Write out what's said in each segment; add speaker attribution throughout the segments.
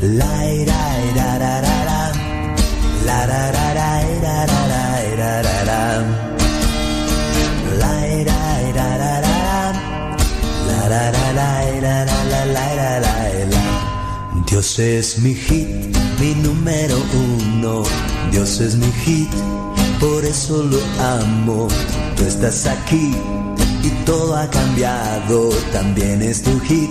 Speaker 1: La ira, ira, ra, ra. La ra, ra, ra, ira, ra, ra, ira, ra, ra. La. La la, la, ira, la, la. Dios es mi hit, mi número uno. Dios es mi hit, por eso lo amo. Tú estás aquí y todo ha cambiado. También es tu hit,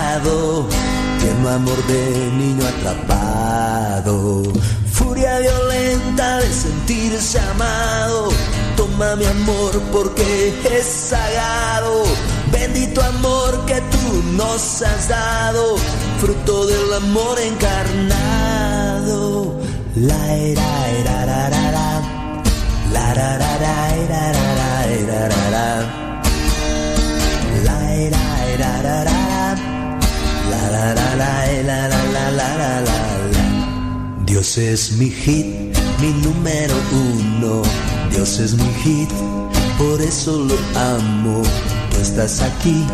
Speaker 1: Tierno amor de niño atrapado. Furia violenta de sentirse amado. Toma mi amor porque es sagrado. Bendito amor que tú nos has dado. Fruto del amor encarnado. La era, era, ra, ra, ra. La ra, ra, ra, era, ra, ra, era, ra. La la la la la la la Dios es mi hit, mi número uno. Dios es mi hit, por eso lo amo. Tú estás aquí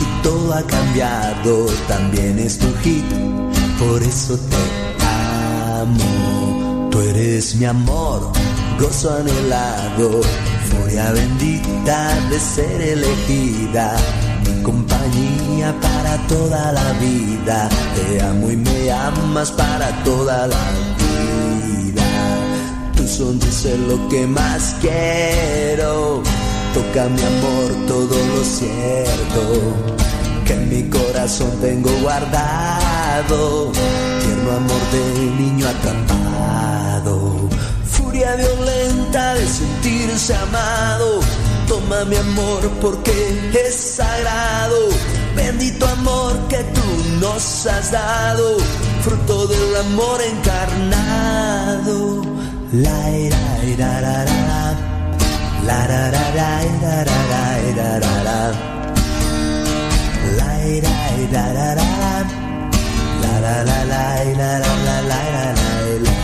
Speaker 1: y todo ha cambiado. También es tu hit, por eso te amo. Tú eres mi amor, gozo anhelado, furia bendita de ser elegida compañía para toda la vida. Te amo y me amas para toda la vida. Tu sonrisa es lo que más quiero. Toca mi amor todo lo cierto que en mi corazón tengo guardado. Tierno amor de niño atrapado. Furia violenta de sentirse amado. Toma mi amor porque es sagrado. Bendito amor que tú nos has dado. Fruto del amor encarnado. La ira, ira, ra, ra, ra. La ra, ra, ira, ra, ra. La ira, ira, ra, ra, ra. La la la la, ira, la la la, ira, la, la.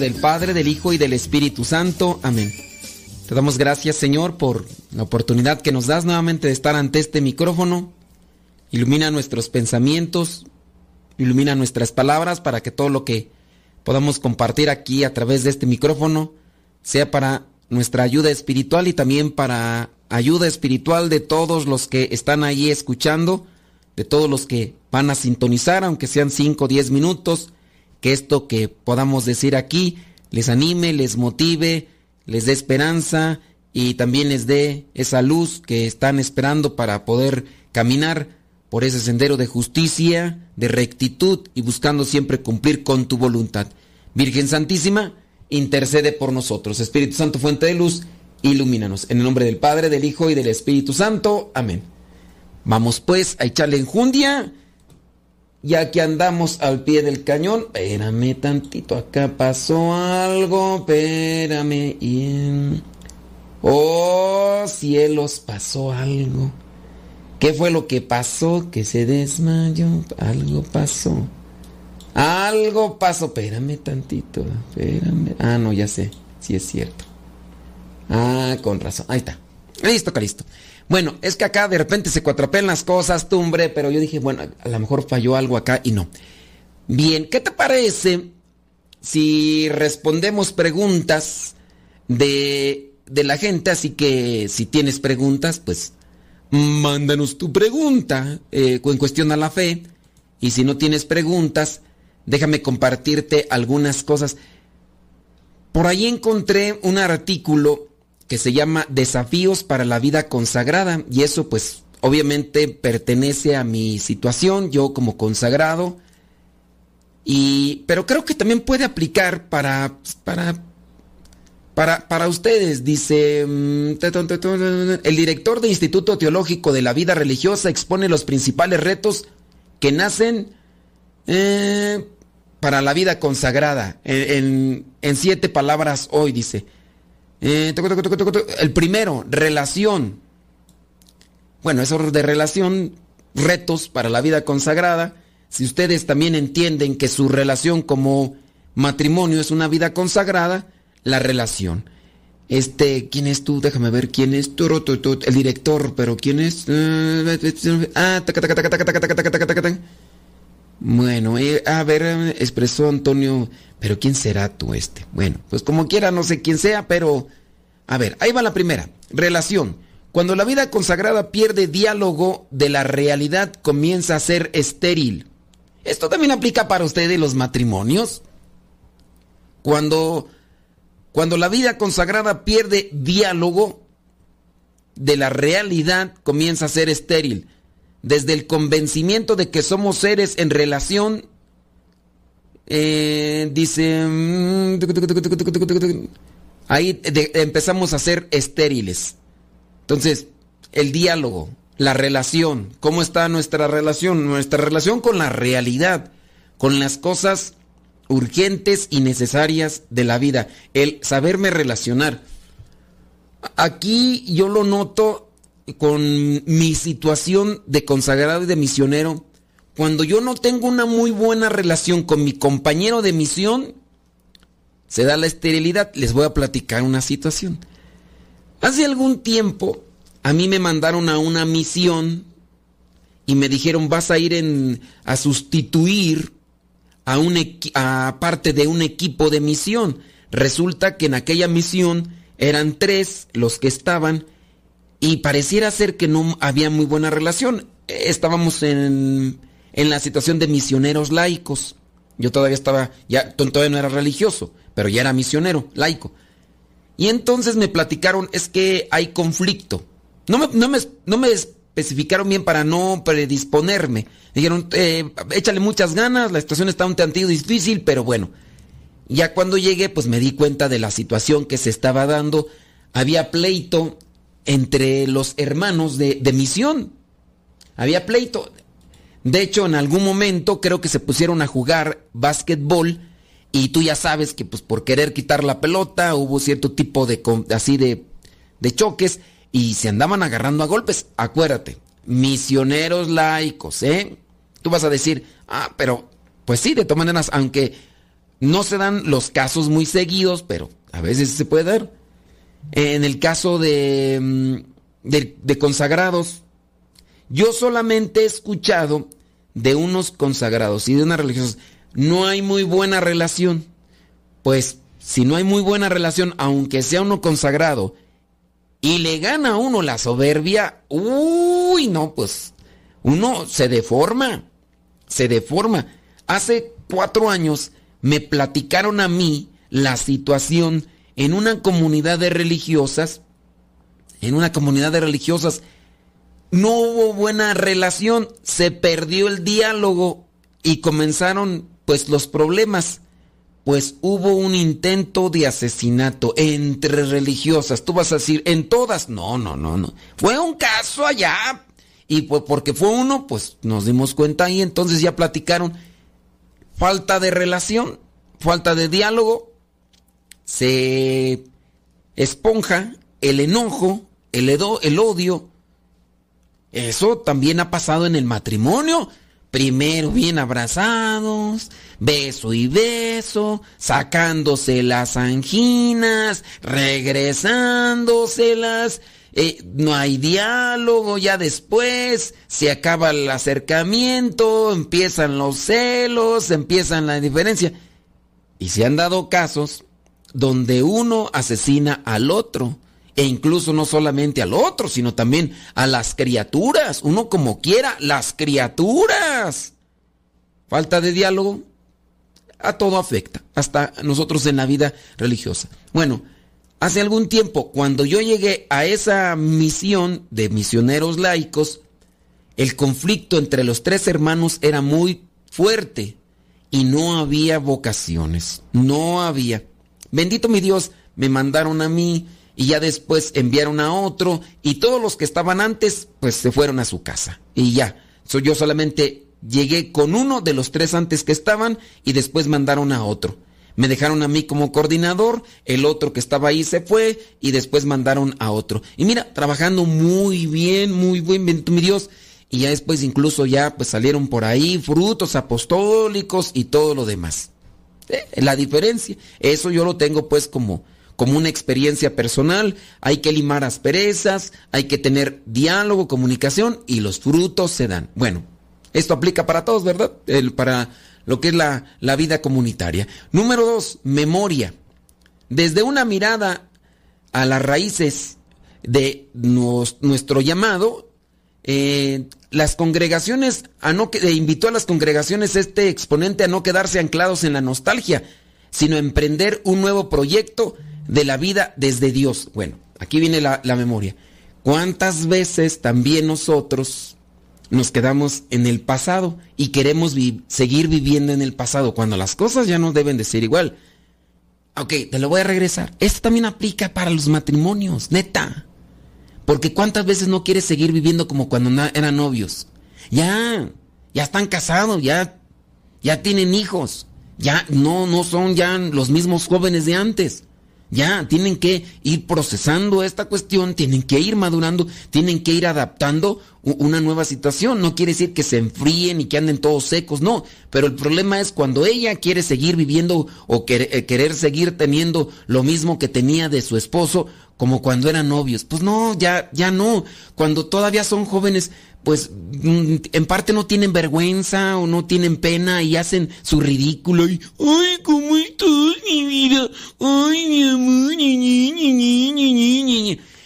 Speaker 2: Del Padre, del Hijo y del Espíritu Santo. Amén. Te damos gracias, Señor, por la oportunidad que nos das nuevamente de estar ante este micrófono. Ilumina nuestros pensamientos, ilumina nuestras palabras para que todo lo que podamos compartir aquí a través de este micrófono sea para nuestra ayuda espiritual y también para ayuda espiritual de todos los que están ahí escuchando, de todos los que van a sintonizar, aunque sean 5 o 10 minutos que esto que podamos decir aquí les anime, les motive, les dé esperanza y también les dé esa luz que están esperando para poder caminar por ese sendero de justicia, de rectitud y buscando siempre cumplir con tu voluntad. Virgen Santísima, intercede por nosotros. Espíritu Santo, fuente de luz, ilumínanos. En el nombre del Padre, del Hijo y del Espíritu Santo. Amén. Vamos pues a echarle enjundia ya que andamos al pie del cañón, espérame tantito, acá pasó algo, espérame. Y... Oh cielos, pasó algo. ¿Qué fue lo que pasó? Que se desmayó, algo pasó. Algo pasó, espérame tantito, espérame. Ah, no, ya sé, sí es cierto. Ah, con razón, ahí está. Listo, listo. Bueno, es que acá de repente se cuatropean las cosas, tumbre, pero yo dije, bueno, a lo mejor falló algo acá y no. Bien, ¿qué te parece si respondemos preguntas de, de la gente? Así que si tienes preguntas, pues mándanos tu pregunta eh, en cuestión a la fe. Y si no tienes preguntas, déjame compartirte algunas cosas. Por ahí encontré un artículo que se llama Desafíos para la vida consagrada y eso pues obviamente pertenece a mi situación, yo como consagrado. Y pero creo que también puede aplicar para para para, para ustedes, dice mm, el director de Instituto Teológico de la Vida Religiosa expone los principales retos que nacen eh, para la vida consagrada. en siete palabras hoy dice, eh, el primero, relación. Bueno, eso de relación, retos para la vida consagrada. Si ustedes también entienden que su relación como matrimonio es una vida consagrada, la relación. Este, ¿quién es tú? Déjame ver quién es. El director, pero ¿quién es? Ah, bueno, a ver, expresó Antonio, pero ¿quién será tú este? Bueno, pues como quiera, no sé quién sea, pero... A ver, ahí va la primera. Relación. Cuando la vida consagrada pierde diálogo de la realidad, comienza a ser estéril. Esto también aplica para ustedes los matrimonios. Cuando, cuando la vida consagrada pierde diálogo de la realidad, comienza a ser estéril desde el convencimiento de que somos seres en relación, dice, ahí empezamos a ser estériles. Entonces, el diálogo, la relación, ¿cómo está nuestra relación? Nuestra relación con la realidad, con las cosas urgentes y necesarias de la vida, el saberme relacionar. Aquí yo lo noto con mi situación de consagrado y de misionero, cuando yo no tengo una muy buena relación con mi compañero de misión, se da la esterilidad. Les voy a platicar una situación. Hace algún tiempo a mí me mandaron a una misión y me dijeron vas a ir en, a sustituir a, un, a parte de un equipo de misión. Resulta que en aquella misión eran tres los que estaban y pareciera ser que no había muy buena relación. Estábamos en, en la situación de misioneros laicos. Yo todavía estaba, ya todavía no era religioso, pero ya era misionero, laico. Y entonces me platicaron, es que hay conflicto. No me, no me, no me especificaron bien para no predisponerme. Dijeron, eh, échale muchas ganas, la situación está un tantillo difícil, pero bueno. Ya cuando llegué, pues me di cuenta de la situación que se estaba dando. Había pleito entre los hermanos de, misión. Había pleito. De hecho, en algún momento creo que se pusieron a jugar básquetbol y tú ya sabes que pues por querer quitar la pelota hubo cierto tipo de así de, de choques y se andaban agarrando a golpes. Acuérdate, misioneros laicos, ¿eh? Tú vas a decir, ah, pero pues sí, de todas maneras, aunque no se dan los casos muy seguidos, pero a veces se puede dar. En el caso de, mm, de, de consagrados, yo solamente he escuchado de unos consagrados y de unas religiosas, no hay muy buena relación. Pues si no hay muy buena relación, aunque sea uno consagrado, y le gana a uno la soberbia, uy, no, pues uno se deforma, se deforma. Hace cuatro años me platicaron a mí la situación en una comunidad de religiosas, en una comunidad de religiosas, no hubo buena relación, se perdió el diálogo y comenzaron pues los problemas pues hubo un intento de asesinato entre religiosas. Tú vas a decir, en todas. No, no, no, no. Fue un caso allá. Y pues porque fue uno, pues nos dimos cuenta y entonces ya platicaron. Falta de relación, falta de diálogo. Se esponja el enojo, el, el odio. Eso también ha pasado en el matrimonio. Primero bien abrazados, beso y beso, sacándose las anginas, regresándoselas. Eh, no hay diálogo, ya después se acaba el acercamiento, empiezan los celos, empiezan la diferencia. Y se han dado casos donde uno asesina al otro e incluso no solamente al otro, sino también a las criaturas, uno como quiera, las criaturas. Falta de diálogo, a todo afecta, hasta nosotros en la vida religiosa. Bueno, hace algún tiempo, cuando yo llegué a esa misión de misioneros laicos, el conflicto entre los tres hermanos era muy fuerte y no había vocaciones, no había. Bendito mi Dios, me mandaron a mí, y ya después enviaron a otro y todos los que estaban antes pues se fueron a su casa y ya. yo solamente llegué con uno de los tres antes que estaban y después mandaron a otro. Me dejaron a mí como coordinador, el otro que estaba ahí se fue y después mandaron a otro. Y mira, trabajando muy bien, muy bien, mi Dios. Y ya después incluso ya pues salieron por ahí frutos apostólicos y todo lo demás. Eh, la diferencia, eso yo lo tengo pues como como una experiencia personal, hay que limar asperezas, hay que tener diálogo, comunicación y los frutos se dan. Bueno, esto aplica para todos, ¿verdad? El, para lo que es la, la vida comunitaria. Número dos, memoria. Desde una mirada a las raíces de nuestro llamado, eh, las congregaciones, a no, eh, invitó a las congregaciones este exponente a no quedarse anclados en la nostalgia, sino emprender un nuevo proyecto de la vida desde Dios. Bueno, aquí viene la, memoria. ¿Cuántas veces también nosotros nos quedamos en el pasado y queremos seguir viviendo en el pasado cuando las cosas ya no deben de ser igual? Ok, te lo voy a regresar. Esto también aplica para los matrimonios, neta. Porque cuántas veces no quieres seguir viviendo como cuando eran novios. Ya, ya están casados, ya, ya tienen hijos. Ya no, no son ya los mismos jóvenes de antes. Ya, tienen que ir procesando esta cuestión, tienen que ir madurando, tienen que ir adaptando una nueva situación. No quiere decir que se enfríen y que anden todos secos, no. Pero el problema es cuando ella quiere seguir viviendo o eh, querer, seguir teniendo lo mismo que tenía de su esposo, como cuando eran novios. Pues no, ya, ya no. Cuando todavía son jóvenes, pues mm, en parte no tienen vergüenza o no tienen pena y hacen su ridículo y ay cómo estás mi vida ay mi amor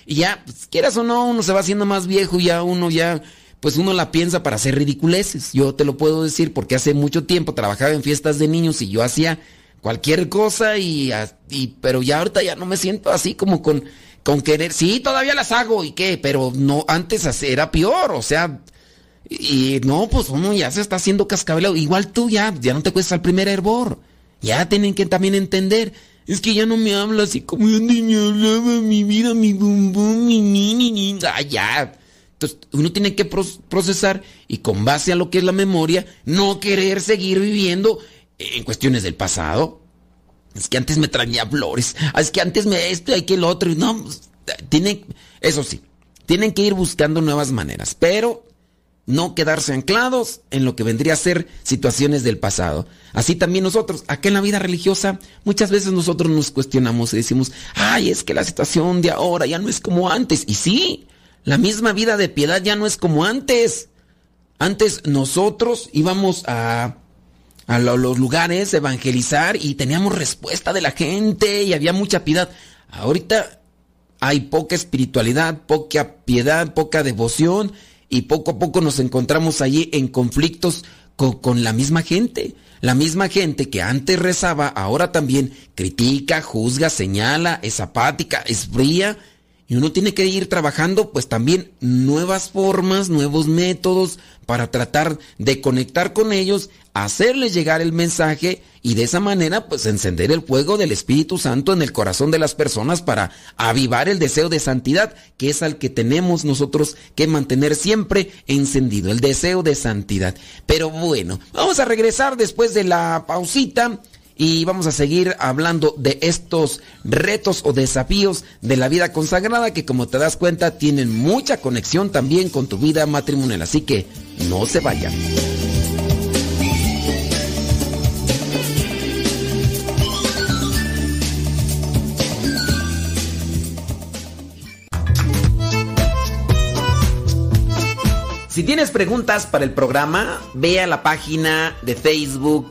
Speaker 2: y ya pues, quieras o no uno se va haciendo más viejo y ya uno ya pues uno la piensa para hacer ridiculeces yo te lo puedo decir porque hace mucho tiempo trabajaba en fiestas de niños y yo hacía cualquier cosa y, y pero ya ahorita ya no me siento así como con con querer, sí, todavía las hago y qué, pero no, antes era peor, o sea, y, no, pues uno ya se está haciendo cascabel, igual tú ya, ya no te cuesta el primer hervor, ya tienen que también entender, es que ya no me habla así como yo me hablaba mi vida, mi bum bum, mi ni ni ni, ah, ya. Entonces uno tiene que procesar y con base a lo que es la memoria, no querer seguir viviendo en cuestiones del pasado. Es que antes me traía flores. Ah, es que antes me esto y que el otro. No, pues, tienen, eso sí, tienen que ir buscando nuevas maneras, pero no quedarse anclados en lo que vendría a ser situaciones del pasado. Así también nosotros, acá en la vida religiosa, muchas veces nosotros nos cuestionamos y decimos, ay, es que la situación de ahora ya no es como antes. Y sí, la misma vida de piedad ya no es como antes. Antes nosotros íbamos a a los lugares, evangelizar y teníamos respuesta de la gente y había mucha piedad. Ahorita hay poca espiritualidad, poca piedad, poca devoción y poco a poco nos encontramos allí en conflictos con, con la misma gente. La misma gente que antes rezaba, ahora también critica, juzga, señala, es apática, es fría. Y uno tiene que ir trabajando pues también nuevas formas, nuevos métodos para tratar de conectar con ellos hacerles llegar el mensaje y de esa manera pues encender el fuego del Espíritu Santo en el corazón de las personas para avivar el deseo de santidad, que es al que tenemos nosotros que mantener siempre encendido, el deseo de santidad. Pero bueno, vamos a regresar después de la pausita y vamos a seguir hablando de estos retos o desafíos de la vida consagrada que como te das cuenta tienen mucha conexión también con tu vida matrimonial. Así que no se vayan. Si tienes preguntas para el programa, ve a la página de Facebook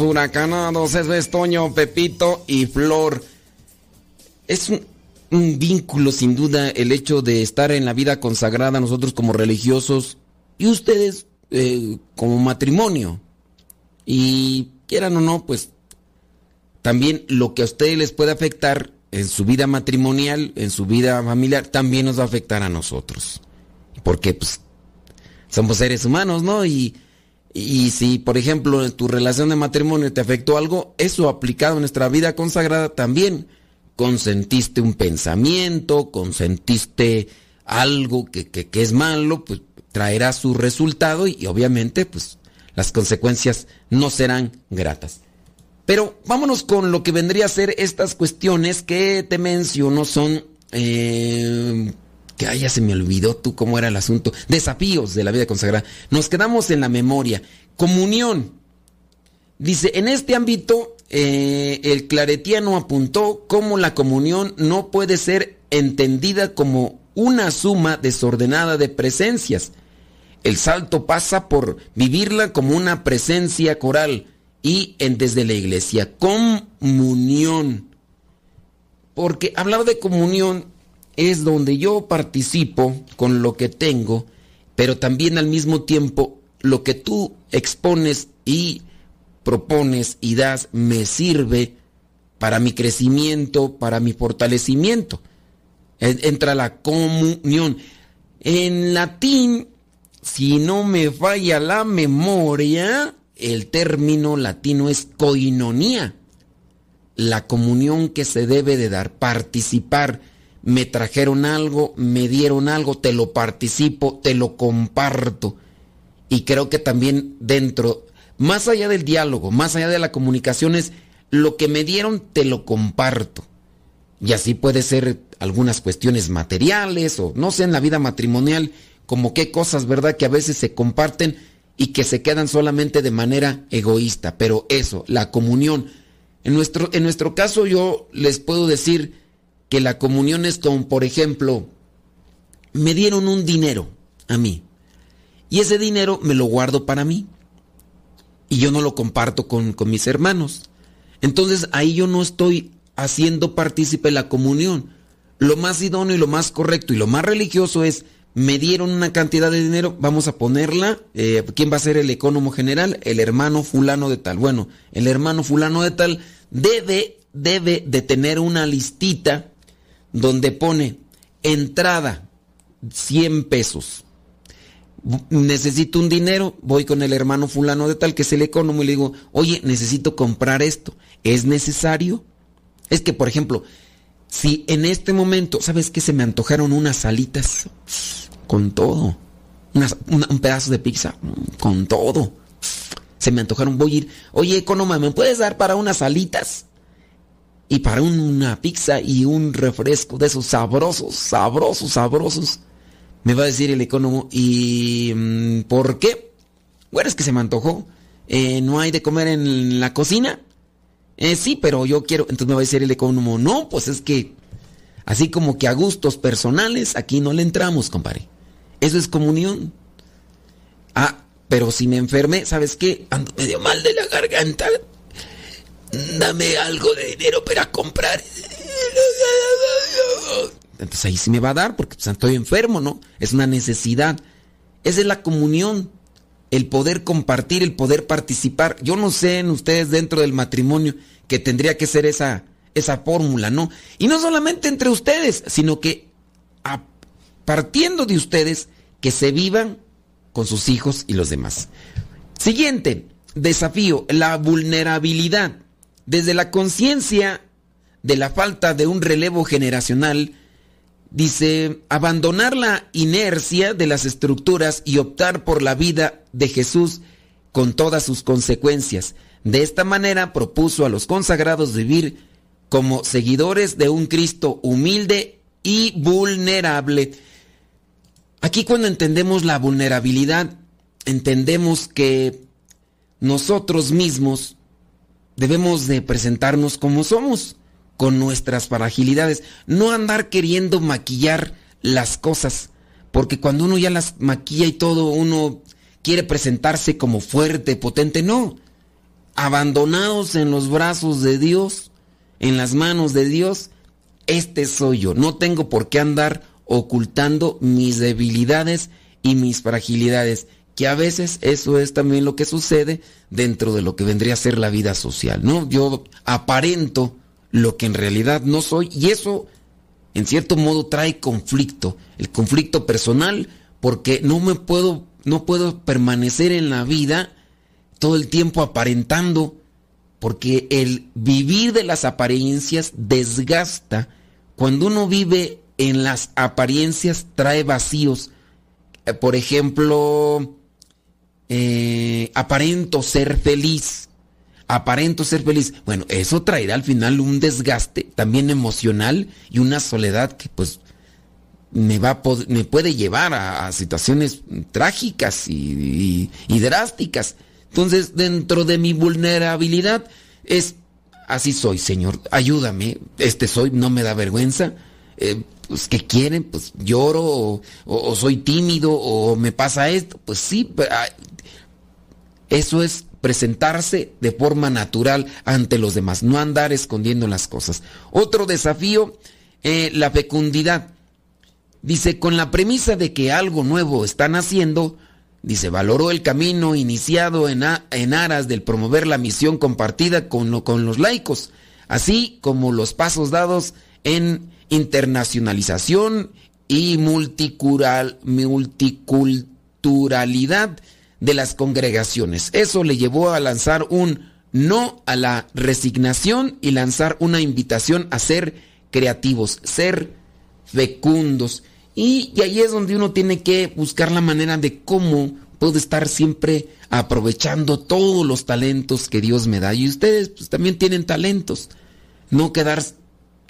Speaker 2: Huracanados, es Toño, Pepito y Flor. Es un, vínculo, sin duda, el hecho de estar en la vida consagrada nosotros como religiosos y ustedes eh, como matrimonio. Y quieran o no, pues también lo que a ustedes les puede afectar en su vida matrimonial, en su vida familiar, también nos va a afectar a nosotros. Porque pues somos seres humanos, ¿no? Y Y si, por ejemplo, en tu relación de matrimonio te afectó algo, eso aplicado en nuestra vida consagrada también. Consentiste un pensamiento, consentiste algo que, que, que es malo, pues traerá su resultado y, obviamente pues las consecuencias no serán gratas. Pero vámonos con lo que vendría a ser estas cuestiones que te menciono son... Eh, que ay, ya se me olvidó tú cómo era el asunto. Desafíos de la vida consagrada. Nos quedamos en la memoria. Comunión. Dice, en este ámbito, eh, el claretiano apuntó cómo la comunión no puede ser entendida como una suma desordenada de presencias. El salto pasa por vivirla como una presencia coral y en, desde la iglesia. Comunión. Porque hablar de comunión es donde yo participo con lo que tengo, pero también al mismo tiempo lo que tú expones y propones y das me sirve para mi crecimiento, para mi fortalecimiento. Entra la comunión. En latín, si no me falla la memoria, el término latino es coinonía. La comunión que se debe de dar, participar me trajeron algo, me dieron algo, te lo participo, te lo comparto. Y creo que también dentro, más allá del diálogo, más allá de la comunicación es lo que me dieron, te lo comparto. Y así puede ser algunas cuestiones materiales o no sé en la vida matrimonial, como qué cosas, ¿verdad? Que a veces se comparten y que se quedan solamente de manera egoísta. Pero eso, la comunión. En nuestro, en nuestro caso yo les puedo decir, que la comunión es como, por ejemplo, me dieron un dinero a mí y ese dinero me lo guardo para mí y yo no lo comparto con, con mis hermanos. Entonces ahí yo no estoy haciendo partícipe la comunión. Lo más idóneo y lo más correcto y lo más religioso es, me dieron una cantidad de dinero, vamos a ponerla, eh, ¿quién va a ser el economo general? El hermano fulano de tal. Bueno, el hermano fulano de tal debe, debe de tener una listita donde pone entrada 100 pesos. Necesito un dinero, voy con el hermano fulano de tal que es el economo y le digo, oye, necesito comprar esto. ¿Es necesario? Es que, por ejemplo, si en este momento, ¿sabes qué? Se me antojaron unas alitas con todo. un pedazo de pizza con todo. Se me antojaron, voy a ir, oye, economo, ¿me puedes dar para unas alitas? Y para una pizza y un refresco de esos sabrosos, sabrosos, sabrosos, me va a decir el economo, ¿y mm, por qué? Bueno, es que se me antojó. Eh, ¿No hay de comer en la cocina? Eh, sí, pero yo quiero. Entonces me va a decir el economo, no, pues es que así como que a gustos personales aquí no le entramos, compadre. Eso es comunión. Ah, pero si me enfermé, ¿sabes qué? Ando medio mal de la garganta dame algo de dinero para comprar. Entonces ahí sí me va a dar porque estoy enfermo, ¿no? Es una necesidad. Esa es la comunión, el poder compartir, el poder participar. Yo no sé en ustedes dentro del matrimonio que tendría que ser esa, esa fórmula, ¿no? Y no solamente entre ustedes, sino que a, partiendo de ustedes, que se vivan con sus hijos y los demás. Siguiente desafío, la vulnerabilidad. Desde la conciencia de la falta de un relevo generacional, dice, abandonar la inercia de las estructuras y optar por la vida de Jesús con todas sus consecuencias. De esta manera propuso a los consagrados vivir como seguidores de un Cristo humilde y vulnerable. Aquí cuando entendemos la vulnerabilidad, entendemos que nosotros mismos debemos de presentarnos como somos, con nuestras fragilidades, no andar queriendo maquillar las cosas, porque cuando uno ya las maquilla y todo, uno quiere presentarse como fuerte, potente, no. Abandonados en los brazos de Dios, en las manos de Dios, este soy yo. No tengo por qué andar ocultando mis debilidades y mis fragilidades que a veces eso es también lo que sucede dentro de lo que vendría a ser la vida social, ¿no? Yo aparento lo que en realidad no soy y eso en cierto modo trae conflicto, el conflicto personal porque no me puedo no puedo permanecer en la vida todo el tiempo aparentando, porque el vivir de las apariencias desgasta. Cuando uno vive en las apariencias trae vacíos. Eh, Por ejemplo, eh, aparento ser feliz. Aparento ser feliz. Bueno, eso traerá al final un desgaste también emocional y una soledad que pues me, va a me puede llevar a, situaciones trágicas y drásticas. Entonces, dentro de mi vulnerabilidad es, así soy, Señor, ayúdame, este soy, no me da vergüenza. Eh, pues, ¿qué quieren? Pues lloro o, soy tímido o me pasa esto. Pues sí, ah, eso es presentarse de forma natural ante los demás, no andar escondiendo las cosas. Otro desafío, eh, la fecundidad. Dice, con la premisa de que algo nuevo están haciendo, dice, valoró el camino iniciado en, en aras del promover la misión compartida con, con los laicos, así como los pasos dados en internacionalización y multiculturalidad de las congregaciones. Eso le llevó a lanzar un no a la resignación y lanzar una invitación a ser creativos, ser fecundos. Y, y ahí es donde uno tiene que buscar la manera de cómo puedo estar siempre aprovechando todos los talentos que Dios me da. Y ustedes pues, también tienen talentos. No quedar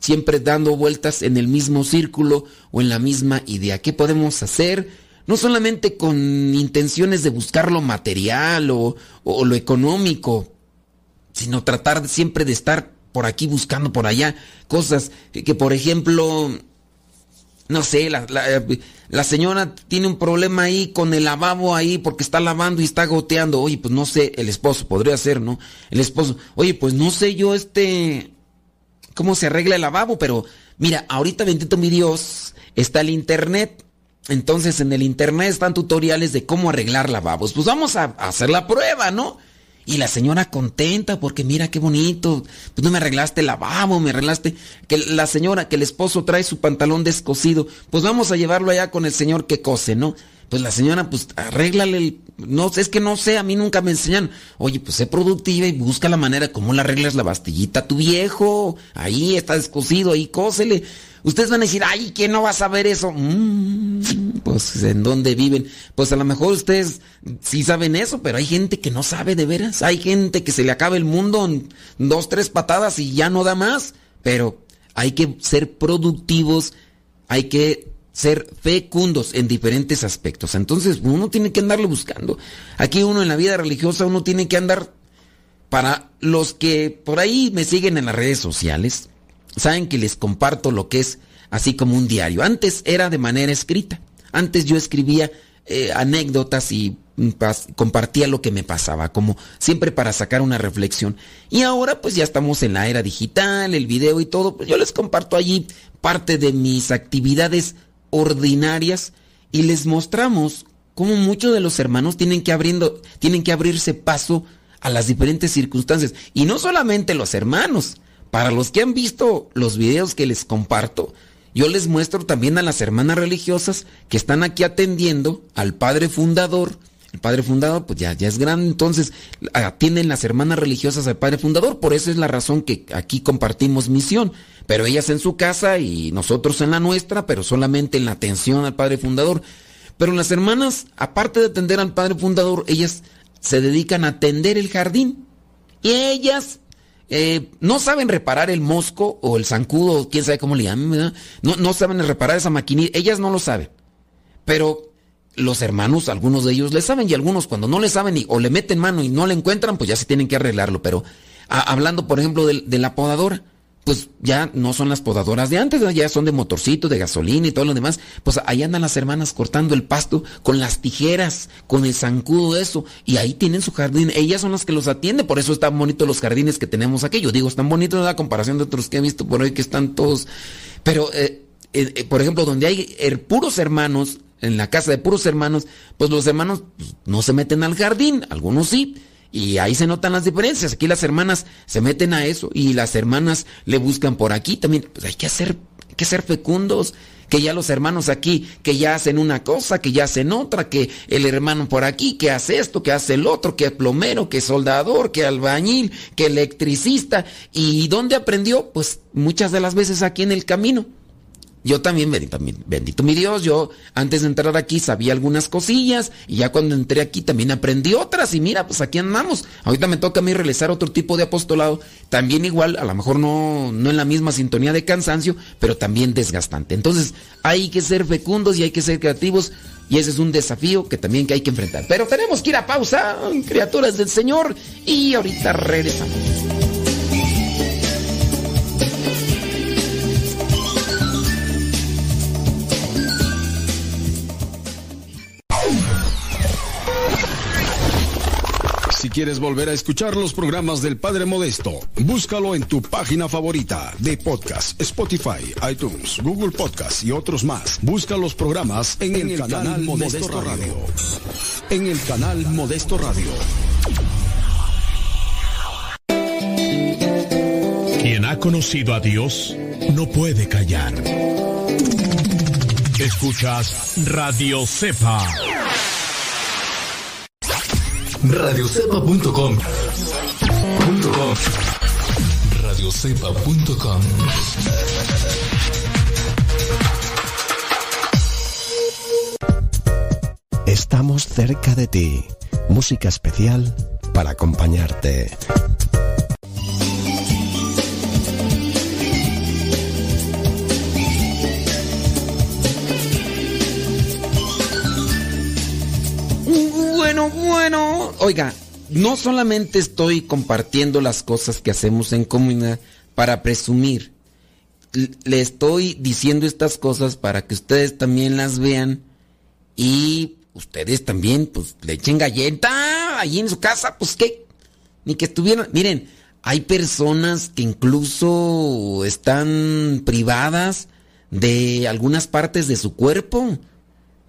Speaker 2: siempre dando vueltas en el mismo círculo o en la misma idea. ¿Qué podemos hacer? No solamente con intenciones de buscar lo material o, o lo económico, sino tratar siempre de estar por aquí buscando por allá cosas que, por ejemplo, no sé, la, la- la señora tiene un problema ahí con el lavabo ahí porque está lavando y está goteando. Oye, pues no sé, el esposo podría ser, ¿no? El esposo, oye, pues no sé yo este, cómo se arregla el lavabo, pero mira, ahorita bendito mi Dios, está el internet. Entonces en el internet están tutoriales de cómo arreglar lavabos. Pues vamos a, hacer la prueba, ¿no? Y la señora contenta porque mira qué bonito. Pues no me arreglaste el lavabo, me arreglaste. Que la señora, que el esposo trae su pantalón descosido. Pues vamos a llevarlo allá con el señor que cose, ¿no? Pues la señora, pues arréglale el. No es que no sé, a mí nunca me enseñan. Oye, pues sé productiva y busca la manera cómo le arreglas la bastillita a tu viejo. Ahí está descosido, ahí cósele. Ustedes van a decir, ay, ¿quién no va a saber eso? Mm, pues en dónde viven. Pues a lo mejor ustedes sí saben eso, pero hay gente que no sabe de veras. Hay gente que se le acaba el mundo en dos, tres patadas y ya no da más. Pero hay que ser productivos, hay que ser fecundos en diferentes aspectos. Entonces uno tiene que andarle buscando. Aquí uno en la vida religiosa, uno tiene que andar para los que por ahí me siguen en las redes sociales, saben que les comparto lo que es así como un diario. Antes era de manera escrita. Antes yo escribía eh, anécdotas y mm, compartía lo que me pasaba, como siempre para sacar una reflexión. Y ahora pues ya estamos en la era digital, el video y todo, pues yo les comparto allí parte de mis actividades ordinarias y les mostramos cómo muchos de los hermanos tienen que abriendo, tienen que abrirse paso a las diferentes circunstancias. Y no solamente los hermanos, para los que han visto los videos que les comparto, yo les muestro también a las hermanas religiosas que están aquí atendiendo al padre fundador. El padre fundador, pues ya, ya es grande, entonces atienden las hermanas religiosas al padre fundador. Por eso es la razón que aquí compartimos misión. Pero ellas en su casa y nosotros en la nuestra, pero solamente en la atención al padre fundador. Pero las hermanas, aparte de atender al padre fundador, ellas se dedican a atender el jardín. Y ellas eh, no saben reparar el mosco o el zancudo, quién sabe cómo le llaman, ¿verdad? No, no saben reparar esa maquinita, ellas no lo saben. Pero los hermanos, algunos de ellos le saben y algunos cuando no le saben y, o le meten mano y no le encuentran, pues ya se tienen que arreglarlo. Pero hablando, por ejemplo, de, la podadora, pues ya no son las podadoras de antes, ya son de motorcito, de gasolina y todo lo demás. Pues ahí andan las hermanas cortando el pasto con las tijeras, con el zancudo, eso. Y ahí tienen su jardín. Ellas son las que los atienden, por eso están bonitos los jardines que tenemos aquí. Yo digo, están bonitos la comparación de otros que he visto por hoy que están todos. Pero, eh, eh, por ejemplo, donde hay eh, puros hermanos, en la casa de puros hermanos, pues los hermanos pues, no se meten al jardín, algunos sí. Y ahí se notan las diferencias. Aquí las hermanas se meten a eso y las hermanas le buscan por aquí también. Pues hay que hacer, que ser fecundos que ya los hermanos aquí, que ya hacen una cosa, que ya hacen otra, que el hermano por aquí, que hace esto, que hace el otro, que es plomero, que soldador, que albañil, que electricista. ¿Y dónde aprendió? Pues muchas de las veces aquí en el camino. Yo también, bendito, mi Dios, yo antes de entrar aquí sabía algunas cosillas y ya cuando entré aquí también aprendí otras y mira, pues aquí andamos. Ahorita me toca a mí realizar otro tipo de apostolado, también igual, a lo mejor no, no en la misma sintonía de cansancio, pero también desgastante. Entonces hay que ser fecundos y hay que ser creativos y ese es un desafío que también que hay que enfrentar. Pero tenemos que ir a pausa, criaturas del Señor, y ahorita regresamos.
Speaker 3: Quieres volver a escuchar los programas del Padre Modesto, búscalo en tu página favorita de podcast, Spotify, iTunes, Google Podcast y otros más. Busca los programas en, el, canal, Modesto, Radio. En el canal Modesto Radio.
Speaker 4: Quien ha conocido a Dios no puede callar. Escuchas Radio Cepa
Speaker 5: radiocepa.com radiocepa.com
Speaker 6: Estamos cerca de ti. Música especial para acompañarte.
Speaker 2: Oiga, no solamente estoy compartiendo las cosas que hacemos en comunidad para presumir. Le estoy diciendo estas cosas para que ustedes también las vean y ustedes también, pues, le echen galleta allí en su casa, pues, ¿qué? Ni que estuvieran. Miren, hay personas que incluso están privadas de algunas partes de su cuerpo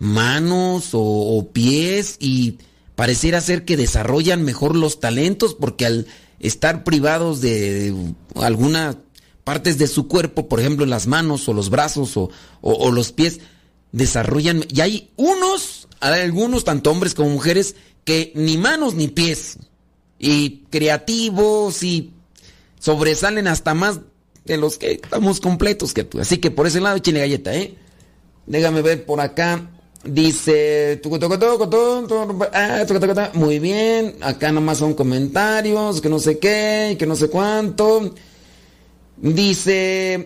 Speaker 2: manos o, pies y pareciera ser que desarrollan mejor los talentos porque al estar privados de algunas partes de su cuerpo, por ejemplo las manos o los brazos o, los pies, desarrollan... Y hay unos, hay algunos, tanto hombres como mujeres, que ni manos ni pies. Y creativos y sobresalen hasta más de los que estamos completos que tú. Así que por ese lado échenle galleta, ¿eh? Déjame ver por acá. Dice, muy bien, acá nomás son comentarios, que no sé qué, que no sé cuánto. Dice,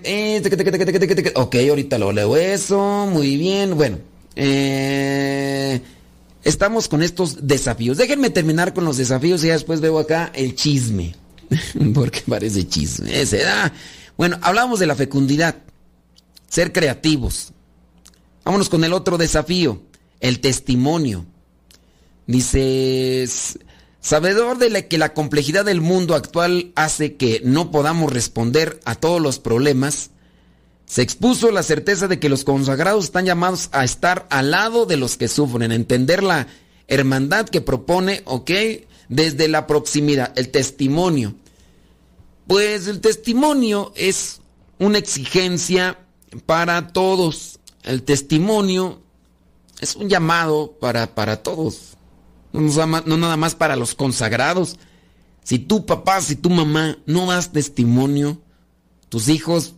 Speaker 2: ok, ahorita lo leo eso, muy bien, bueno, estamos con estos desafíos. Déjenme terminar con los desafíos y ya después veo acá el chisme, porque parece chisme. Ese, Bueno, hablamos de la fecundidad, ser creativos, Vámonos con el otro desafío, el testimonio. Dice, sabedor de que la complejidad del mundo actual hace que no podamos responder a todos los problemas, se expuso la certeza de que los consagrados están llamados a estar al lado de los que sufren, entender la hermandad que propone, ¿ok? Desde la proximidad, el testimonio. Pues el testimonio es una exigencia para todos el testimonio es un llamado para, para todos, no, nada más para los consagrados. Si tu papá, si tu mamá no das testimonio, tus hijos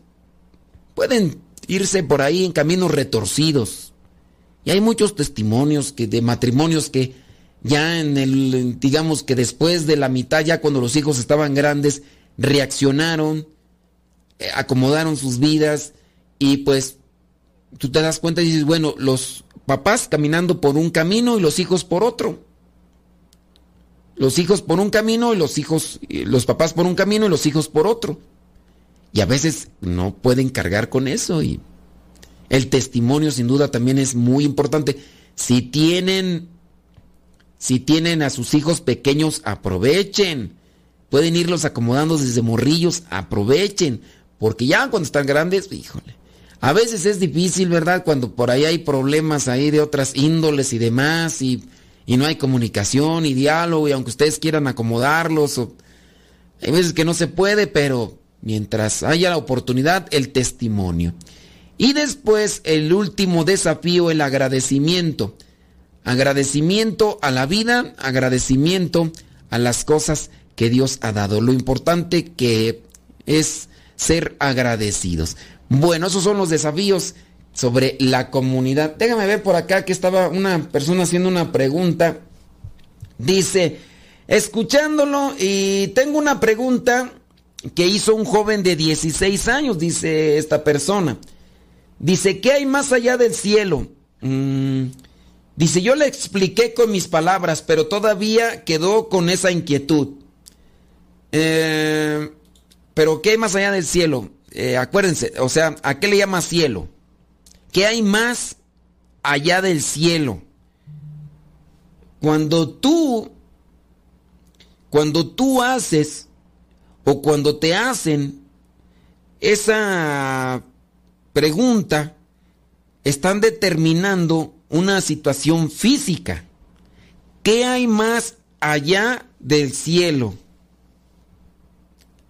Speaker 2: pueden irse por ahí en caminos retorcidos. Y hay muchos testimonios que, de matrimonios que ya en el, digamos que después de la mitad, ya cuando los hijos estaban grandes, reaccionaron, eh, acomodaron sus vidas y pues tú te das cuenta y dices, bueno, los papás caminando por un camino y los hijos por otro. Los hijos por un camino y los hijos, los papás por un camino y los hijos por otro. Y a veces no pueden cargar con eso y el testimonio sin duda también es muy importante. Si tienen si tienen a sus hijos pequeños, aprovechen. Pueden irlos acomodando desde morrillos, aprovechen, porque ya cuando están grandes, híjole, a veces es difícil, ¿verdad? Cuando por ahí hay problemas ahí de otras índoles y demás y, no hay comunicación y diálogo y aunque ustedes quieran acomodarlos, hay veces que no se puede, pero mientras haya la oportunidad, el testimonio. Y después el último desafío, el agradecimiento. Agradecimiento a la vida, agradecimiento a las cosas que Dios ha dado. Lo importante que es ser agradecidos. Bueno, esos son los desafíos sobre la comunidad. Déjame ver por acá que estaba una persona haciendo una pregunta. Dice, escuchándolo y tengo una pregunta que hizo un joven de 16 años, dice esta persona. Dice, ¿qué hay más allá del cielo? Mm, dice, yo le expliqué con mis palabras, pero todavía quedó con esa inquietud. Eh, pero ¿qué hay más allá del cielo? Eh, acuérdense, o sea, ¿a qué le llama cielo? ¿Qué hay más allá del cielo? Cuando tú, cuando tú haces o cuando te hacen esa pregunta, están determinando una situación física. ¿Qué hay más allá del cielo?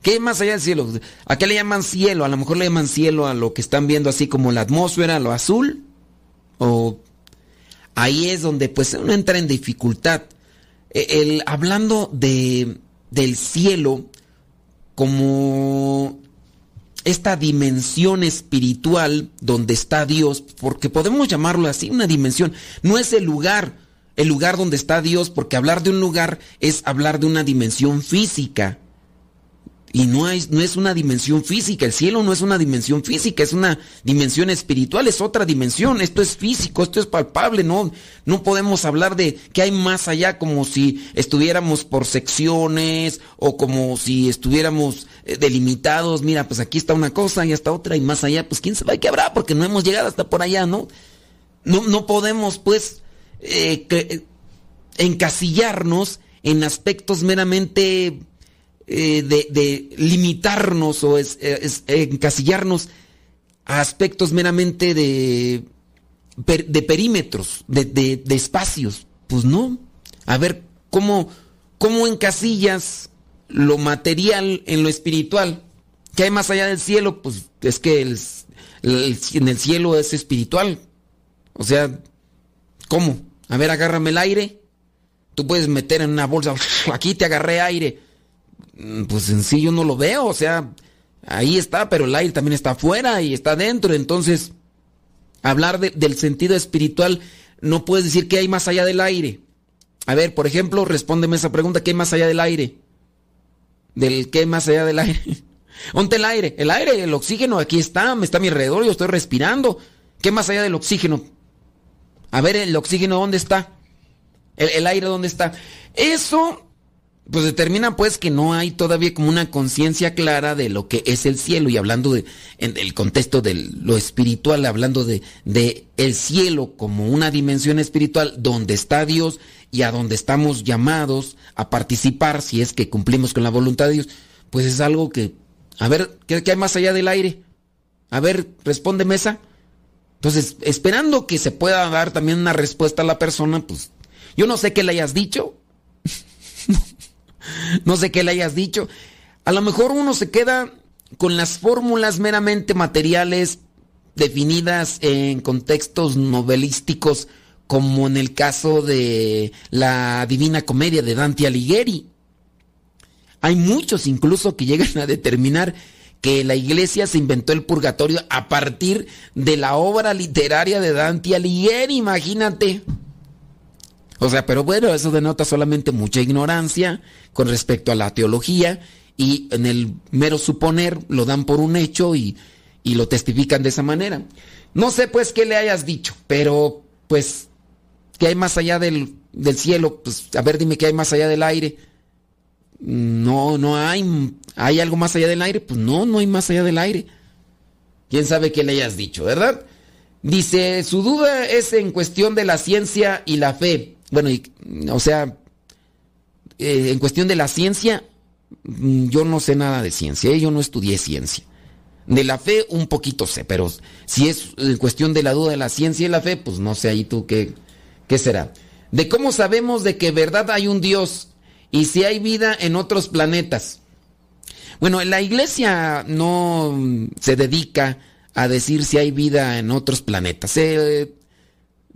Speaker 2: ¿Qué más allá del cielo? ¿A qué le llaman cielo? A lo mejor le llaman cielo a lo que están viendo así como la atmósfera, lo azul. O ahí es donde pues uno entra en dificultad. E, el, hablando de, del cielo como esta dimensión espiritual donde está Dios, porque podemos llamarlo así, una dimensión, no es el lugar, el lugar donde está Dios, porque hablar de un lugar es hablar de una dimensión física. Y no, no es una dimensión física, el cielo no es una dimensión física, es una dimensión espiritual, es otra dimensión, esto es físico, esto es palpable, no, no podemos hablar de que hay más allá como si estuviéramos por secciones o como si estuviéramos eh, delimitados, mira, pues aquí está una cosa y hasta otra y más allá, pues quién sabe qué habrá porque no hemos llegado hasta por allá, ¿no? No, no podemos pues eh, eh, encasillarnos en aspectos meramente eh, de, limitarnos o es, encasillarnos a aspectos meramente de, de perímetros, de, de, espacios. Pues no. A ver, ¿cómo, ¿cómo encasillas lo material en lo espiritual? ¿Qué hay más allá del cielo? Pues es que el, en el cielo es espiritual. O sea, ¿cómo? A ver, agárrame el aire. Tú puedes meter en una bolsa, aquí te agarré aire. Mm, pues en sí yo no lo veo, o sea, ahí está, pero el aire también está afuera y está dentro, entonces hablar del sentido espiritual no puedes decir que hay más allá del aire. A ver, por ejemplo, respóndeme esa pregunta, ¿qué hay más allá del aire? ¿Del qué más allá del aire? ¿Dónde el aire? El aire, el oxígeno, aquí está, me está a mi alrededor, yo estoy respirando. ¿Qué más allá del oxígeno? A ver, el oxígeno, ¿dónde está? El, el aire, ¿dónde está? Eso pues determina pues que no hay todavía como una conciencia clara de lo que es el cielo. Y hablando de en el contexto de lo espiritual hablando de, de el cielo como una dimensión espiritual donde está Dios y a donde estamos llamados a participar si es que cumplimos con la voluntad de Dios pues es algo que a ver qué, qué hay más allá del aire a ver responde mesa. Entonces esperando que se pueda dar también una respuesta a la persona pues yo no sé qué le hayas dicho no sé qué le hayas dicho. A lo mejor uno se queda con las fórmulas meramente materiales definidas en contextos novelísticos, como en el caso de la Divina Comedia de Dante Alighieri. Hay muchos incluso que llegan a determinar que la iglesia se inventó el purgatorio a partir de la obra literaria de Dante Alighieri, imagínate. O sea, pero bueno, eso denota solamente mucha ignorancia con respecto a la teología y en el mero suponer lo dan por un hecho y, lo testifican de esa manera. No sé pues qué le hayas dicho, pero pues, ¿qué hay más allá del, del cielo? Pues, a ver, dime qué hay más allá del aire. No, no hay. ¿Hay algo más allá del aire? Pues no, no hay más allá del aire. ¿Quién sabe qué le hayas dicho, verdad? Dice, su duda es en cuestión de la ciencia y la fe. Bueno, o sea, eh, en cuestión de la ciencia, mm, yo no sé nada de ciencia, ¿eh? yo no estudié ciencia. De la fe un poquito sé, pero si es en cuestión de la duda de la ciencia y la fe, pues no sé ahí tú qué, qué será. De cómo sabemos de que verdad hay un Dios y si hay vida en otros planetas. Bueno, la iglesia no se dedica a decir si hay vida en otros planetas. Eh,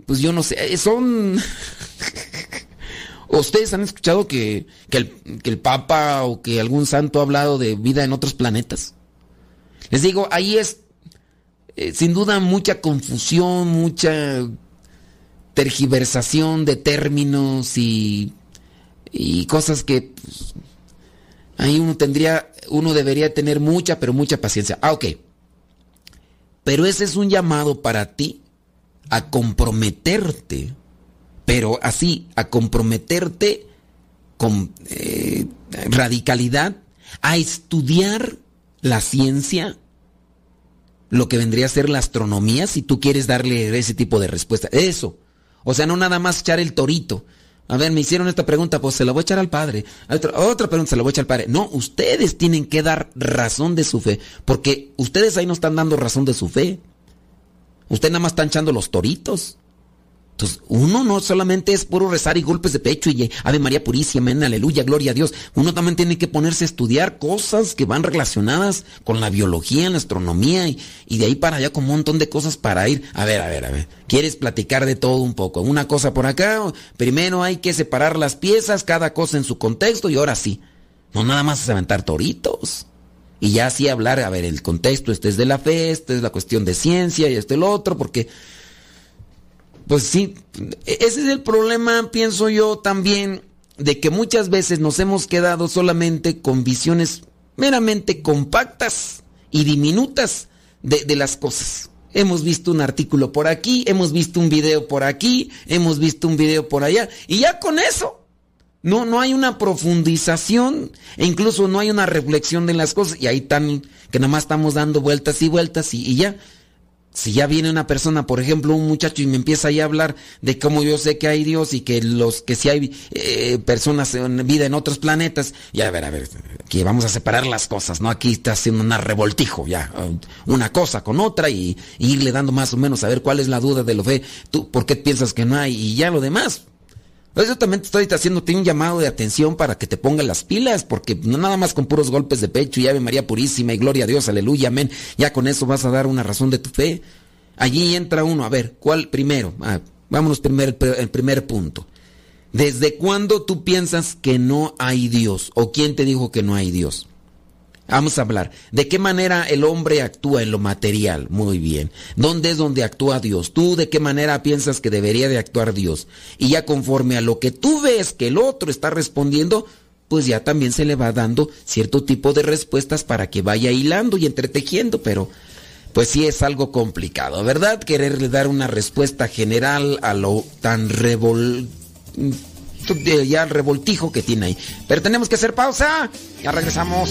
Speaker 2: pues yo no sé, eh, son... ¿Ustedes han escuchado que, el, Papa o que algún santo ha hablado de vida en otros planetas? Les digo, ahí es eh, sin duda mucha confusión, mucha tergiversación de términos y, y cosas que pues, ahí uno tendría, uno debería tener mucha, pero mucha paciencia. Ah, ok. Pero ese es un llamado para ti a comprometerte pero así, a comprometerte con eh, radicalidad, a estudiar la ciencia, lo que vendría a ser la astronomía, si tú quieres darle ese tipo de respuesta. Eso. O sea, no nada más echar el torito. A ver, me hicieron esta pregunta, pues se la voy a echar al padre. Otra, otra pregunta, se la voy a echar al padre. No, ustedes tienen que dar razón de su fe, porque ustedes ahí no están dando razón de su fe. Ustedes nada más están echando los toritos. Entonces, uno no solamente es puro rezar y golpes de pecho y Ave María Purísima, amén, aleluya, gloria a Dios. Uno también tiene que ponerse a estudiar cosas que van relacionadas con la biología, la astronomía y, de ahí para allá con un montón de cosas para ir. A ver, a ver, a ver. ¿Quieres platicar de todo un poco? Una cosa por acá. Primero hay que separar las piezas, cada cosa en su contexto y ahora sí. No nada más es aventar toritos. Y ya así hablar, a ver, el contexto, este es de la fe, este es la cuestión de ciencia y este es el otro, porque pues sí, ese es el problema, pienso yo también, de que muchas veces nos hemos quedado solamente con visiones meramente compactas y diminutas de, las cosas. Hemos visto un artículo por aquí, hemos visto un video por aquí, hemos visto un video por allá, y ya con eso. No, no hay una profundización e incluso no hay una reflexión de las cosas y ahí están que nada más estamos dando vueltas y vueltas y ya si ya viene una persona, por ejemplo, un muchacho y me empieza ahí a hablar de cómo yo sé que hay Dios y que los que si hay eh, personas en vida en otros planetas, ya a ver, a ver, aquí vamos a separar las cosas, ¿no? Aquí está haciendo una revoltijo, ya, una cosa con otra y, irle dando más o menos a ver cuál es la duda de lo fe, tú, ¿por qué piensas que no hay? Y ya lo demás, yo también estoy haciéndote un llamado de atención para que te pongas las pilas, porque no nada más con puros golpes de pecho y Ave María Purísima y Gloria a Dios, aleluya, amén. Ya con eso vas a dar una razón de tu fe. Allí entra uno, a ver, ¿cuál primero? Ah, vámonos primero, el primer punto. ¿Desde cuándo tú piensas que no hay Dios? ¿O quién te dijo que no hay Dios? Vamos a hablar. ¿De qué manera el hombre actúa en lo material? Muy bien. ¿Dónde es donde actúa Dios? ¿Tú de qué manera piensas que debería de actuar Dios? Y ya conforme a lo que tú ves que el otro está respondiendo, pues ya también se le va dando cierto tipo de respuestas para que vaya hilando y entretejiendo, pero pues sí es algo complicado, ¿verdad? Quererle dar una respuesta general a lo tan revol ya el revoltijo que tiene ahí. Pero tenemos que hacer pausa. Ya regresamos.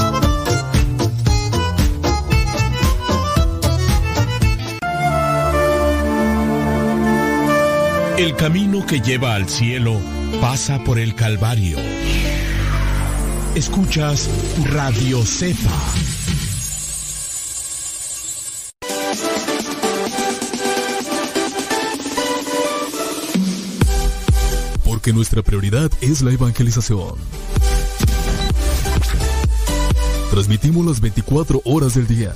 Speaker 4: El camino que lleva al cielo pasa por el Calvario. Escuchas Radio Cepa. Porque nuestra prioridad es la evangelización. Transmitimos las 24 horas del día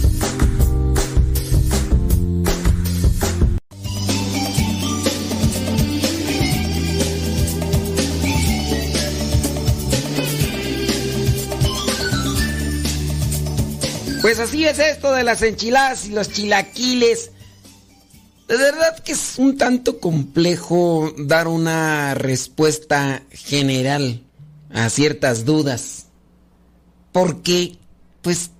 Speaker 2: Pues así es esto de las enchiladas y los chilaquiles. De verdad que es un tanto complejo dar una respuesta general a ciertas dudas. Porque, pues,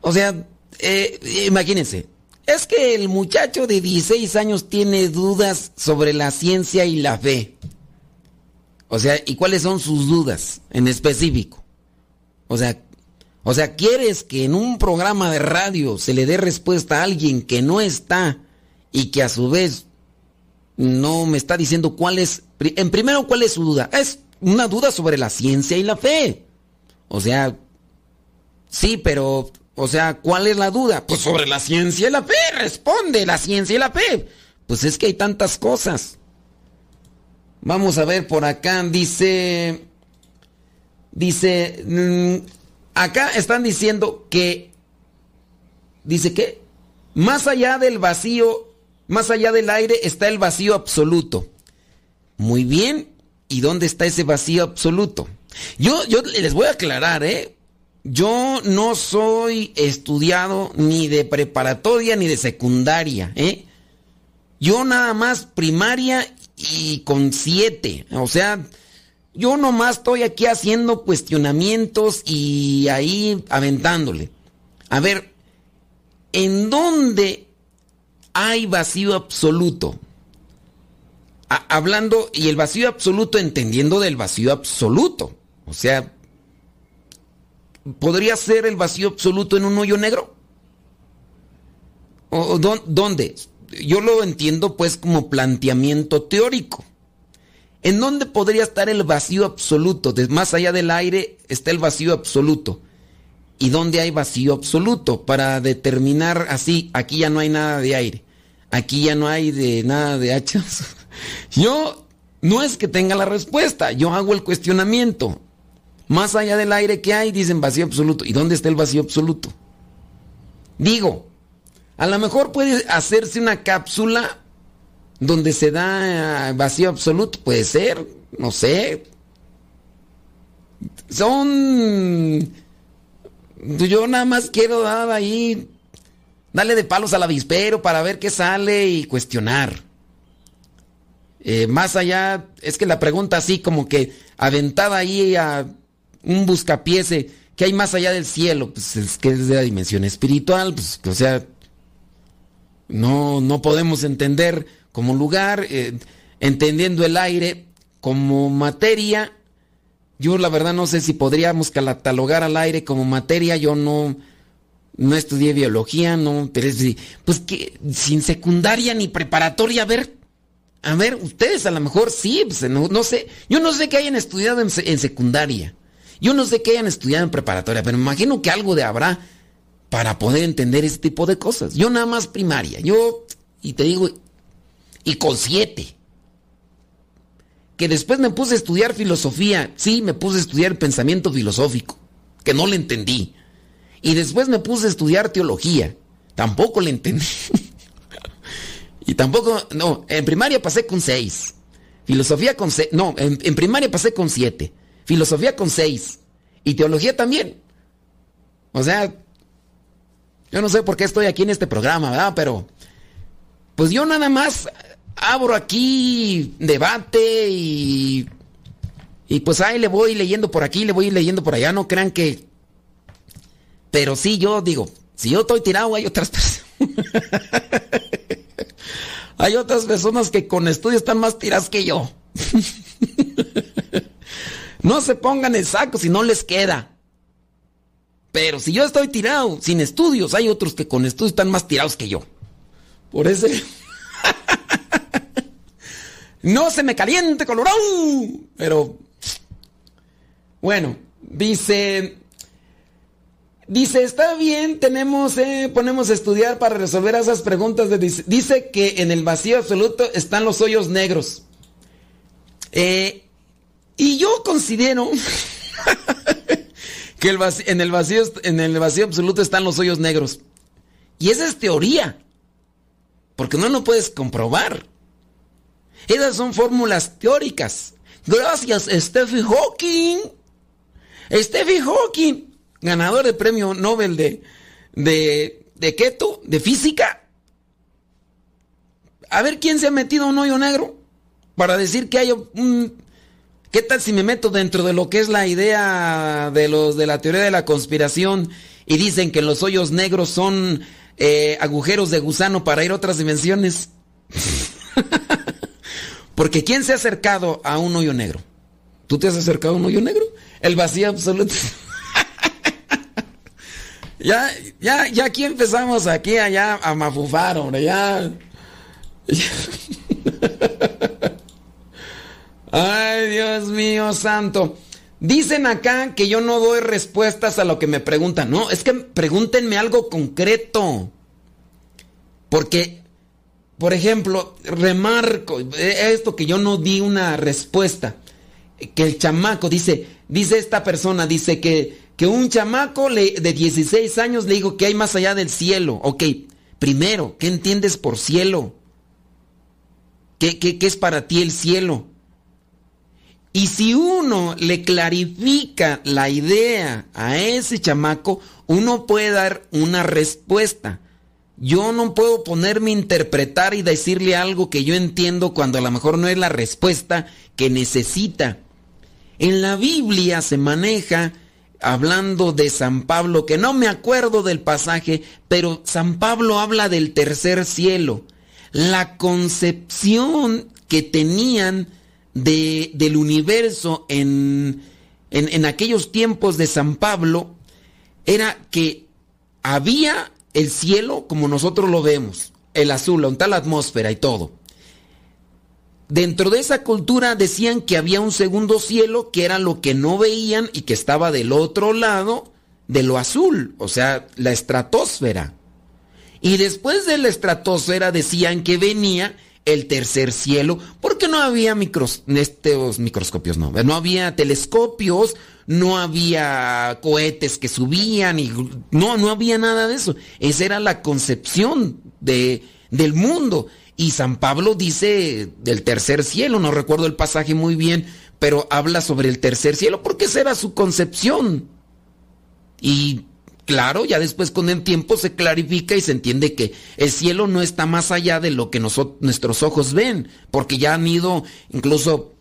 Speaker 2: o sea, eh, imagínense, es que el muchacho de 16 años tiene dudas sobre la ciencia y la fe. O sea, ¿y cuáles son sus dudas en específico? O sea, o sea, ¿quieres que en un programa de radio se le dé respuesta a alguien que no está y que a su vez no me está diciendo cuál es, en primero, cuál es su duda? Es una duda sobre la ciencia y la fe. O sea, sí, pero, o sea, ¿cuál es la duda? Pues sobre la ciencia y la fe, responde la ciencia y la fe. Pues es que hay tantas cosas. Vamos a ver por acá, dice, dice, mm, acá están diciendo que, dice que, más allá del vacío, más allá del aire está el vacío absoluto. Muy bien, ¿y dónde está ese vacío absoluto? Yo, yo les voy a aclarar, ¿eh? Yo no soy estudiado ni de preparatoria ni de secundaria, ¿eh? Yo nada más primaria y con siete, o sea, yo nomás estoy aquí haciendo cuestionamientos y ahí aventándole. A ver, ¿en dónde hay vacío absoluto? hablando, y el vacío absoluto entendiendo del vacío absoluto. O sea, ¿podría ser el vacío absoluto en un hoyo negro? ¿O, dónde? Yo lo entiendo pues como planteamiento teórico. ¿En dónde podría estar el vacío absoluto? más allá del aire está el vacío absoluto. ¿Y dónde hay vacío absoluto? Para determinar así, aquí ya no hay nada de aire. Aquí ya no hay de nada de hachas. Yo no es que tenga la respuesta, yo hago el cuestionamiento. Más allá del aire que hay, dicen vacío absoluto. ¿Y dónde está el vacío absoluto? Digo, a lo mejor puede hacerse una cápsula donde se da vacío absoluto, puede ser, no sé. Son... Yo nada más quiero dar ahí, darle de palos al avispero para ver qué sale y cuestionar. Eh, más allá, es que la pregunta así como que aventada ahí a un buscapiese, ¿qué hay más allá del cielo? Pues es que es de la dimensión espiritual, pues o sea, no, no podemos entender como lugar, eh, entendiendo el aire como materia. Yo la verdad no sé si podríamos catalogar al aire como materia, yo no, no estudié biología, no, pues que sin secundaria ni preparatoria, a ver, a ver, ustedes a lo mejor sí, pues, no, sé, yo no sé qué hayan estudiado en, en, secundaria, yo no sé qué hayan estudiado en preparatoria, pero me imagino que algo de habrá para poder entender ese tipo de cosas. Yo nada más primaria, yo, y te digo, y con siete. Que después me puse a estudiar filosofía, sí, me puse a estudiar pensamiento filosófico, que no le entendí. Y después me puse a estudiar teología, tampoco le entendí. y tampoco, no, en primaria pasé con seis. Filosofía con seis, no, en, en, primaria pasé con siete. Filosofía con seis. Y teología también. O sea, yo no sé por qué estoy aquí en este programa, ¿verdad? Pero, pues yo nada más abro aquí debate y, y pues ahí le voy leyendo por aquí, le voy leyendo por allá, no crean que... Pero sí, yo digo, si yo estoy tirado, hay otras personas... hay otras personas que con estudios están más tiradas que yo. no se pongan el saco si no les queda. Pero si yo estoy tirado sin estudios, hay otros que con estudios están más tirados que yo. Por ese... No se me caliente, Colorado. Pero Bueno, dice... Dice, está bien, tenemos, eh, ponemos a estudiar para resolver esas preguntas. Dice, dice, que en el vacío absoluto están los hoyos negros. Eh, y yo considero que en, el vacío, en el vacío absoluto están los hoyos negros. Y esa es teoría. Porque no lo puedes comprobar. Esas son fórmulas teóricas. Gracias, Stephen Hawking. Stephen Hawking, ganador de premio Nobel de, de, de tú, de física. A ver quién se ha metido un hoyo negro para decir que hay un... ¿Qué tal si me meto dentro de lo que es la idea de los de la teoría de la conspiración y dicen que los hoyos negros son eh, agujeros de gusano para ir a otras dimensiones? Porque ¿quién se ha acercado a un hoyo negro? ¿Tú te has acercado a un hoyo negro? El vacío absoluto. ya, ya, ya aquí empezamos aquí allá a mafufar, hombre, ya. Ay, Dios mío santo. Dicen acá que yo no doy respuestas a lo que me preguntan. No, es que pregúntenme algo concreto. Porque por ejemplo, remarco esto que yo no di una respuesta. Que el chamaco dice, dice esta persona, dice que, que un chamaco de 16 años le dijo que hay más allá del cielo. Ok, primero, ¿qué entiendes por cielo? ¿Qué, qué, qué es para ti el cielo? Y si uno le clarifica la idea a ese chamaco, uno puede dar una respuesta. Yo no puedo ponerme a interpretar y decirle algo que yo entiendo cuando a lo mejor no es la respuesta que necesita. En la Biblia se maneja hablando de San Pablo, que no me acuerdo del pasaje, pero San Pablo habla del tercer cielo. La concepción que tenían de, del universo en, en, en aquellos tiempos de San Pablo era que había el cielo como nosotros lo vemos, el azul, un tal atmósfera y todo. Dentro de esa cultura decían que había un segundo cielo que era lo que no veían y que estaba del otro lado de lo azul, o sea, la estratosfera. Y después de la estratosfera decían que venía el tercer cielo, porque no había micros, estos microscopios, no, no había telescopios, no había cohetes que subían y no, no había nada de eso. Esa era la concepción de, del mundo. Y San Pablo dice del tercer cielo, no recuerdo el pasaje muy bien, pero habla sobre el tercer cielo porque esa era su concepción. Y claro, ya después con el tiempo se clarifica y se entiende que el cielo no está más allá de lo que nuestros ojos ven, porque ya han ido incluso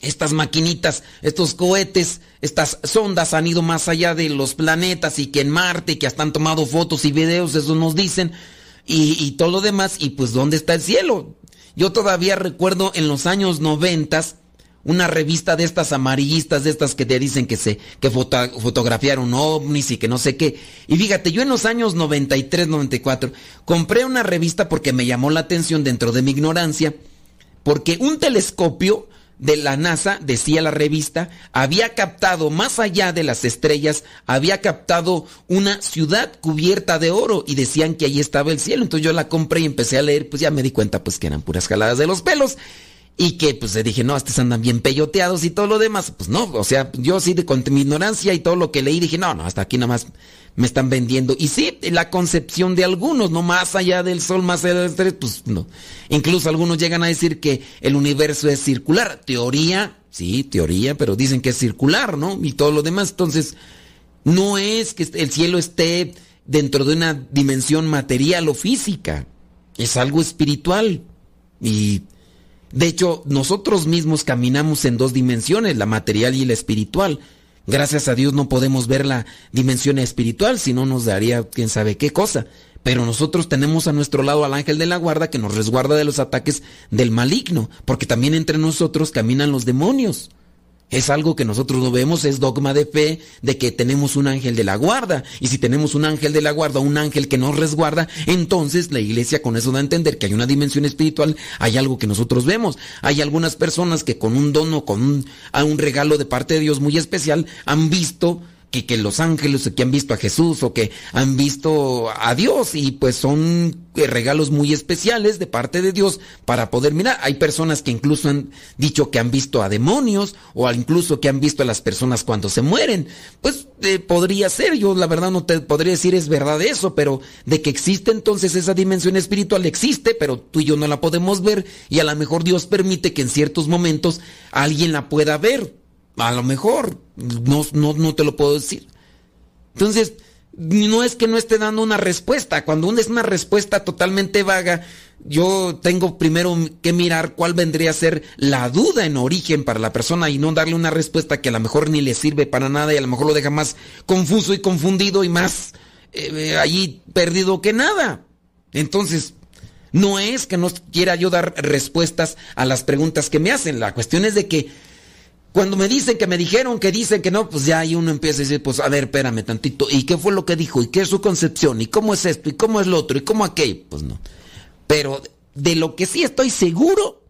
Speaker 2: estas maquinitas, estos cohetes, estas sondas han ido más allá de los planetas y que en Marte, que hasta han tomado fotos y videos, eso nos dicen, y, todo lo demás, y pues ¿dónde está el cielo? Yo todavía recuerdo en los años noventas una revista de estas amarillistas, de estas que te dicen que se que fotografiaron ovnis y que no sé qué. Y fíjate, yo en los años 93, 94 compré una revista porque me llamó la atención dentro de mi ignorancia, porque un telescopio de la NASA, decía la revista, había captado más allá de las estrellas, había captado una ciudad cubierta de oro y decían que ahí estaba el cielo. Entonces yo la compré y empecé a leer, pues ya me di cuenta pues que eran puras jaladas de los pelos. Y que pues le dije, no, estos andan bien peyoteados y todo lo demás. Pues no, o sea, yo sí de con mi ignorancia y todo lo que leí dije, no, no, hasta aquí nada más me están vendiendo. Y sí, la concepción de algunos, no más allá del sol, más allá del estrés, pues no. Incluso algunos llegan a decir que el universo es circular. Teoría, sí, teoría, pero dicen que es circular, ¿no? Y todo lo demás. Entonces, no es que el cielo esté dentro de una dimensión material o física. Es algo espiritual. Y de hecho, nosotros mismos caminamos en dos dimensiones, la material y la espiritual. Gracias a Dios no podemos ver la dimensión espiritual, si no nos daría quién sabe qué cosa. Pero nosotros tenemos a nuestro lado al ángel de la guarda que nos resguarda de los ataques del maligno, porque también entre nosotros caminan los demonios. Es algo que nosotros no vemos, es dogma de fe de que tenemos un ángel de la guarda. Y si tenemos un ángel de la guarda, un ángel que nos resguarda, entonces la iglesia con eso da a entender que hay una dimensión espiritual, hay algo que nosotros vemos. Hay algunas personas que con un dono, con un, un regalo de parte de Dios muy especial, han visto que, que los ángeles que han visto a Jesús o que han visto a Dios y pues son eh, regalos muy especiales de parte de Dios para poder mirar. Hay personas que incluso han dicho que han visto a demonios o incluso que han visto a las personas cuando se mueren. Pues eh, podría ser, yo la verdad no te podría decir es verdad eso, pero de que existe entonces esa dimensión espiritual existe, pero tú y yo no la podemos ver y a lo mejor Dios permite que en ciertos momentos alguien la pueda ver a lo mejor, no, no, no te lo puedo decir. Entonces, no es que no esté dando una respuesta. Cuando es una respuesta totalmente vaga, yo tengo primero que mirar cuál vendría a ser la duda en origen para la persona y no darle una respuesta que a lo mejor ni le sirve para nada y a lo mejor lo deja más confuso y confundido y más eh, allí perdido que nada. Entonces, no es que no quiera yo dar respuestas a las preguntas que me hacen. La cuestión es de que cuando me dicen que me dijeron que dicen que no, pues ya ahí uno empieza a decir, pues a ver, espérame tantito, ¿y qué fue lo que dijo? ¿Y qué es su concepción? ¿Y cómo es esto? ¿Y cómo es lo otro? ¿Y cómo aquello? Pues no. Pero de lo que sí estoy seguro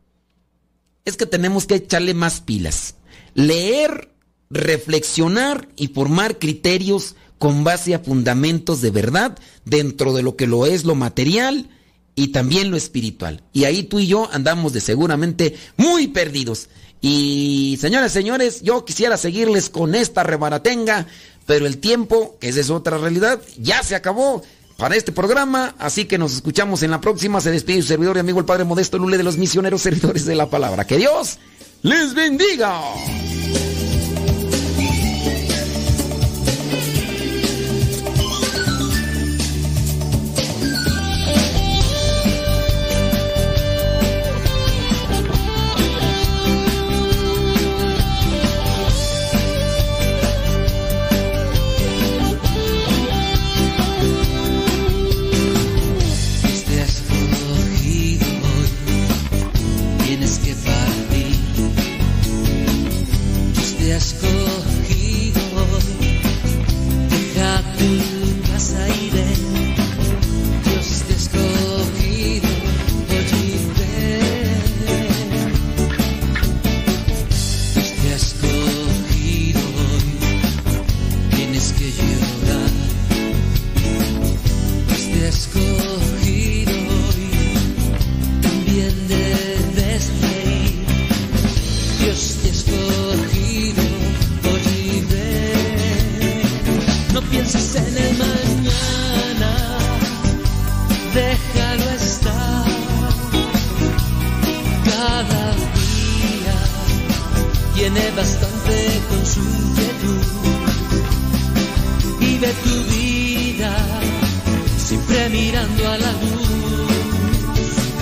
Speaker 2: es que tenemos que echarle más pilas. Leer, reflexionar y formar criterios con base a fundamentos de verdad dentro de lo que lo es lo material y también lo espiritual. Y ahí tú y yo andamos de seguramente muy perdidos. Y señores, señores, yo quisiera seguirles con esta rebaratenga, pero el tiempo, que esa es otra realidad, ya se acabó para este programa, así que nos escuchamos en la próxima. Se despide su servidor y amigo el Padre Modesto Lule de los misioneros servidores de la palabra. Que Dios les bendiga.